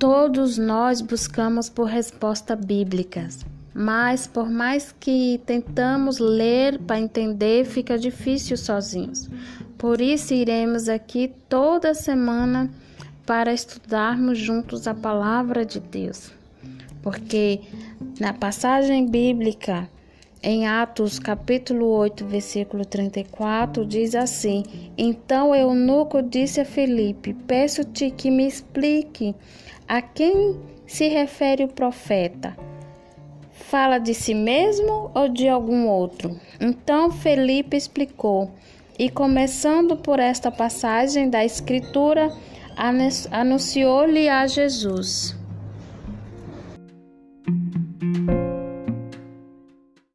Todos nós buscamos por respostas bíblicas, mas por mais que tentamos ler para entender, fica difícil sozinhos. Por isso iremos aqui toda semana para estudarmos juntos a palavra de Deus. Porque na passagem bíblica em Atos capítulo 8, versículo 34, diz assim: Então Eunuco disse a Felipe: Peço-te que me explique a quem se refere o profeta. Fala de si mesmo ou de algum outro? Então Felipe explicou, e começando por esta passagem da Escritura, anunciou-lhe a Jesus.